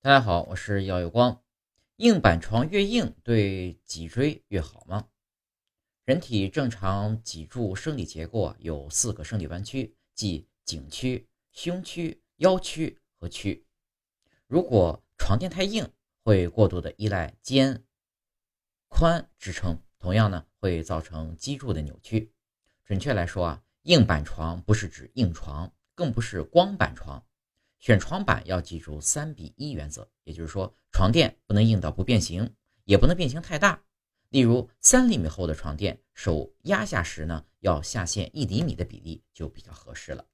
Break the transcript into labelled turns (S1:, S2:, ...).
S1: 大家好，我是耀有光。硬板床越硬，对脊椎越好吗？人体正常脊柱生理结构啊，有四个生理弯曲，即颈屈、胸屈、腰屈和屈。如果床垫太硬，会过度的依赖肩、髋支撑，同样呢，会造成脊柱的扭曲。准确来说啊，硬板床不是指硬床，更不是光板床。选床板要记住三比一原则，也就是说，床垫不能硬到不变形，也不能变形太大。例如，三厘米厚的床垫，手压下时呢，要下陷一厘米的比例就比较合适了。